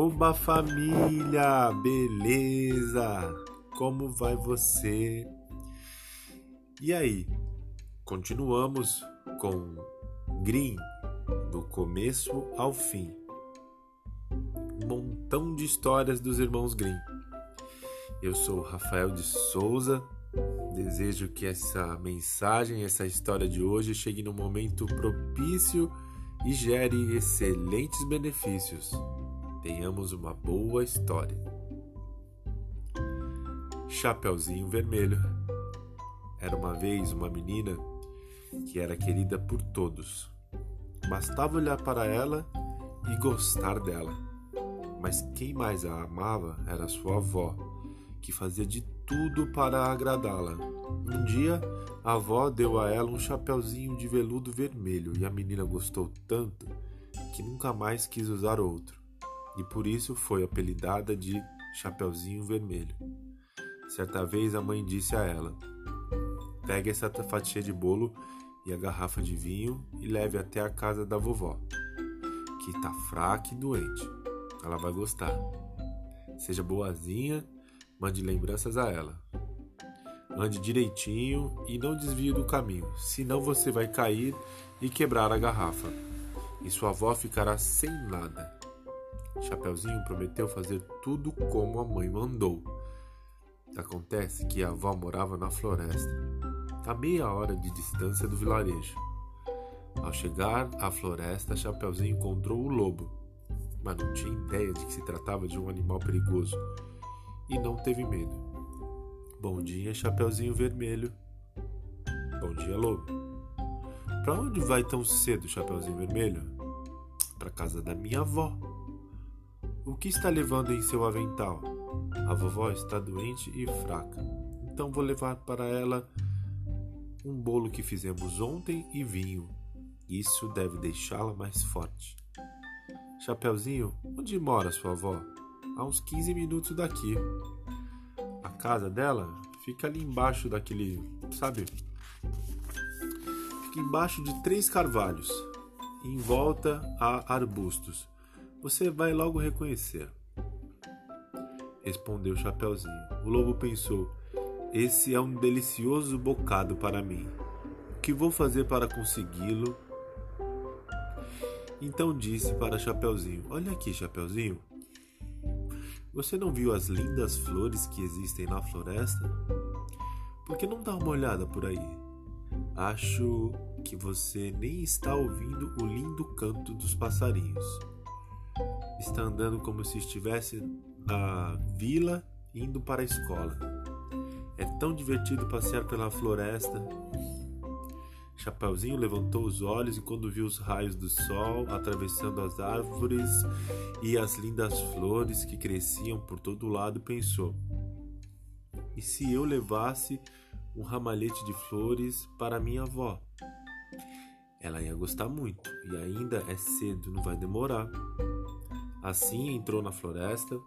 Oba família, beleza? Como vai você? E aí, continuamos com Green, do começo ao fim. Um montão de histórias dos irmãos Green. Eu sou Rafael de Souza. Desejo que essa mensagem, essa história de hoje chegue no momento propício e gere excelentes benefícios. Tenhamos uma boa história. Chapeuzinho Vermelho. Era uma vez uma menina que era querida por todos. Bastava olhar para ela e gostar dela. Mas quem mais a amava era sua avó, que fazia de tudo para agradá-la. Um dia, a avó deu a ela um chapeuzinho de veludo vermelho e a menina gostou tanto que nunca mais quis usar outro, e por isso foi apelidada de Chapeuzinho Vermelho. Certa vez a mãe disse a ela: Pegue essa fatia de bolo e a garrafa de vinho e leve até a casa da vovó, que está fraca e doente. Ela vai gostar. Seja boazinha Mande lembranças a ela. Ande direitinho e não desvie do caminho, senão você vai cair e quebrar a garrafa. E sua avó ficará sem nada. Chapeuzinho prometeu fazer tudo como a mãe mandou. Acontece que a avó morava na floresta, a meia hora de distância do vilarejo. Ao chegar à floresta, Chapeuzinho encontrou o lobo, mas não tinha ideia de que se tratava de um animal perigoso e não teve medo. Bom dia, Chapeuzinho Vermelho. Bom dia, Lobo. Para onde vai tão cedo, Chapeuzinho Vermelho? Para casa da minha avó. O que está levando em seu avental? A vovó está doente e fraca. Então vou levar para ela um bolo que fizemos ontem e vinho. Isso deve deixá-la mais forte. Chapeuzinho, onde mora sua avó? a uns 15 minutos daqui. A casa dela fica ali embaixo daquele, sabe? Fica embaixo de três carvalhos, em volta há arbustos. Você vai logo reconhecer. Respondeu Chapeuzinho. O lobo pensou: Esse é um delicioso bocado para mim. O que vou fazer para consegui-lo? Então disse para Chapeuzinho: Olha aqui, Chapeuzinho, você não viu as lindas flores que existem na floresta? Por que não dá uma olhada por aí? Acho que você nem está ouvindo o lindo canto dos passarinhos. Está andando como se estivesse na vila indo para a escola. É tão divertido passear pela floresta Chapeuzinho levantou os olhos e, quando viu os raios do sol atravessando as árvores e as lindas flores que cresciam por todo lado, pensou: E se eu levasse um ramalhete de flores para minha avó? Ela ia gostar muito e ainda é cedo, não vai demorar. Assim entrou na floresta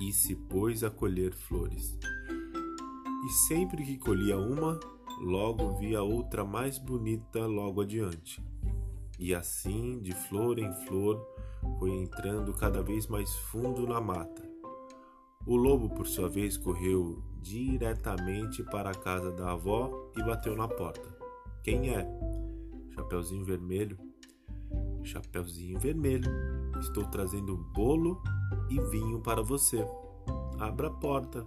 e se pôs a colher flores. E sempre que colhia uma, logo vi a outra mais bonita logo adiante. E assim, de flor em flor, foi entrando cada vez mais fundo na mata. O lobo, por sua vez, correu diretamente para a casa da avó e bateu na porta. Quem é? Chapeuzinho Vermelho. Chapeuzinho Vermelho, estou trazendo bolo e vinho para você. Abra a porta,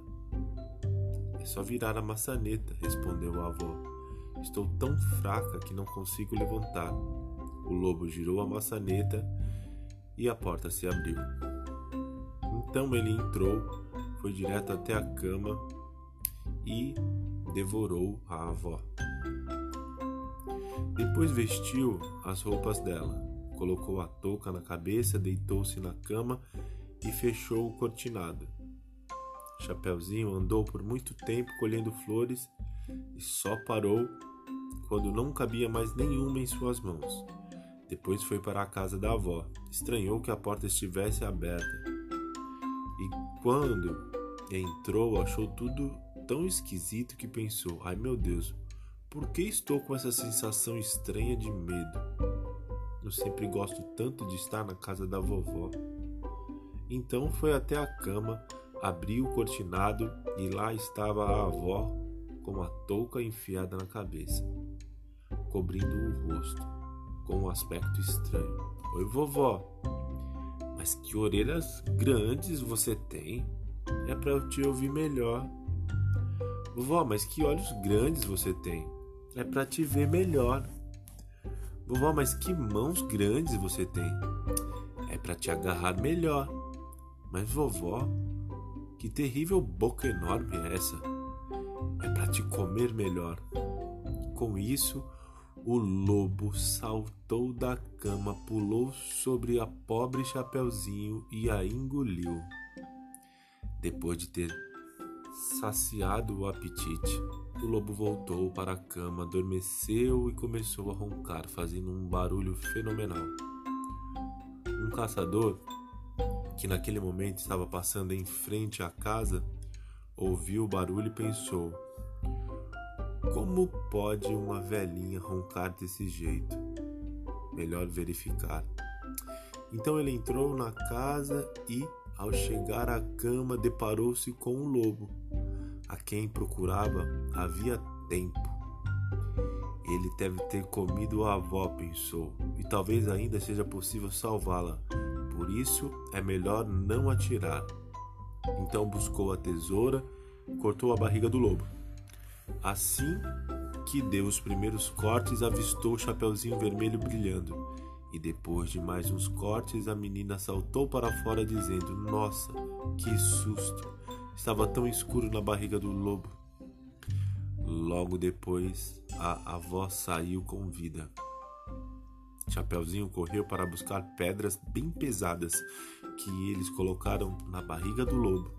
é só virar a maçaneta, respondeu a avó. Estou tão fraca que não consigo levantar. O lobo girou a maçaneta e a porta se abriu. Então ele entrou, foi direto até a cama e devorou a avó. Depois vestiu as roupas dela, colocou a touca na cabeça, deitou-se na cama e fechou o cortinado. Chapeuzinho andou por muito tempo colhendo flores e só parou quando não cabia mais nenhuma em suas mãos. Depois foi para a casa da avó. Estranhou que a porta estivesse aberta. E quando entrou, achou tudo tão esquisito que pensou: ai meu Deus, por que estou com essa sensação estranha de medo? Eu sempre gosto tanto de estar na casa da vovó. Então foi até a cama, abriu o cortinado e lá estava a avó com a touca enfiada na cabeça, cobrindo o rosto, com um aspecto estranho. Oi, vovó. Mas que orelhas grandes você tem? É para eu te ouvir melhor. Vovó, mas que olhos grandes você tem? É para te ver melhor. Vovó, mas que mãos grandes você tem? É para te agarrar melhor. Mas vovó, que terrível boca enorme é essa? É para te comer melhor. Com isso, o lobo saltou da cama, pulou sobre a pobre Chapeuzinho e a engoliu. Depois de ter saciado o apetite, o lobo voltou para a cama, adormeceu e começou a roncar, fazendo um barulho fenomenal. Um caçador, que naquele momento estava passando em frente à casa, ouviu o barulho e pensou: Como pode uma velhinha roncar desse jeito? Melhor verificar. Então ele entrou na casa e, ao chegar à cama, deparou-se com o lobo a quem procurava havia tempo. Ele deve ter comido a avó, pensou, e talvez ainda seja possível salvá-la. Por isso é melhor não atirar. Então buscou a tesoura, cortou a barriga do lobo. Assim que deu os primeiros cortes, avistou o chapeuzinho vermelho brilhando. E depois de mais uns cortes, a menina saltou para fora, dizendo: Nossa, que susto! Estava tão escuro na barriga do lobo. Logo depois, a avó saiu com vida. Chapeuzinho correu para buscar pedras bem pesadas que eles colocaram na barriga do lobo.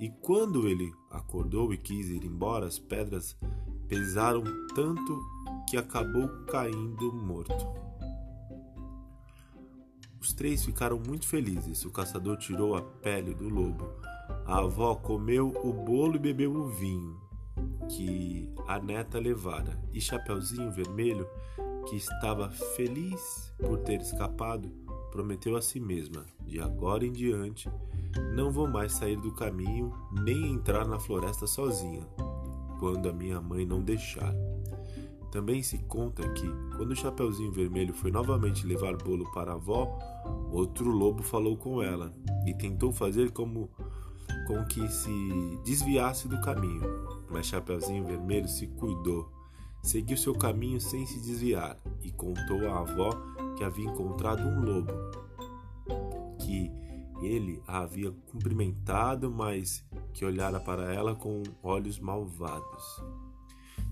E quando ele acordou e quis ir embora, as pedras pesaram tanto que acabou caindo morto. Os três ficaram muito felizes. O caçador tirou a pele do lobo a avó comeu o bolo e bebeu o vinho que a neta levara, e Chapeuzinho Vermelho, que estava feliz por ter escapado, prometeu a si mesma: de agora em diante, não vou mais sair do caminho nem entrar na floresta sozinha, quando a minha mãe não deixar. Também se conta que, quando o Chapeuzinho Vermelho foi novamente levar bolo para a avó, outro lobo falou com ela e tentou fazer como com que se desviasse do caminho, mas Chapeuzinho Vermelho se cuidou, seguiu seu caminho sem se desviar e contou à avó que havia encontrado um lobo, que ele a havia cumprimentado, mas que olhara para ela com olhos malvados.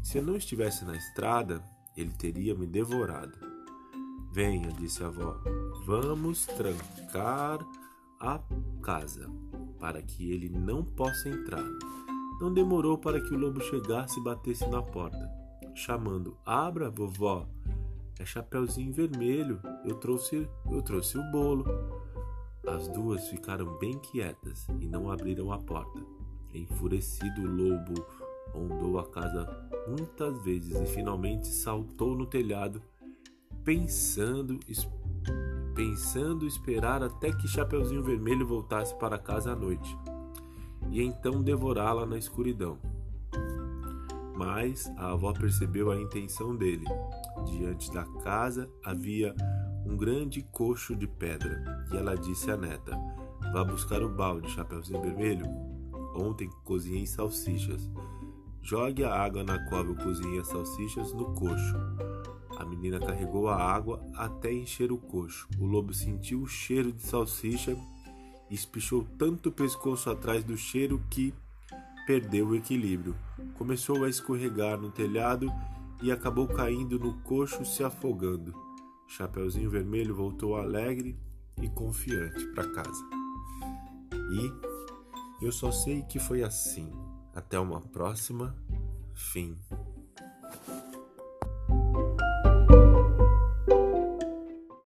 Se eu não estivesse na estrada, ele teria me devorado. Venha, disse a avó, vamos trancar a casa para que ele não possa entrar. Não demorou para que o lobo chegasse e batesse na porta, chamando: Abra, vovó! É Chapeuzinho Vermelho, eu trouxe, eu trouxe o bolo. As duas ficaram bem quietas e não abriram a porta. Enfurecido, o lobo rondou a casa muitas vezes e finalmente saltou no telhado, pensando, pensando esperar até que Chapeuzinho Vermelho voltasse para casa à noite, e então devorá-la na escuridão. Mas a avó percebeu a intenção dele. Diante da casa havia um grande coxo de pedra, e ela disse à neta: Vá buscar o balde, Chapeuzinho Vermelho. Ontem cozinhei salsichas. Jogue a água na qual eu cozinhei as salsichas no coxo. Menina carregou a água até encher o coxo. O lobo sentiu o cheiro de salsicha e espichou tanto o pescoço atrás do cheiro que perdeu o equilíbrio. Começou a escorregar no telhado e acabou caindo no coxo, se afogando. Chapeuzinho Vermelho voltou alegre e confiante para casa. E eu só sei que foi assim. Até uma próxima. Fim.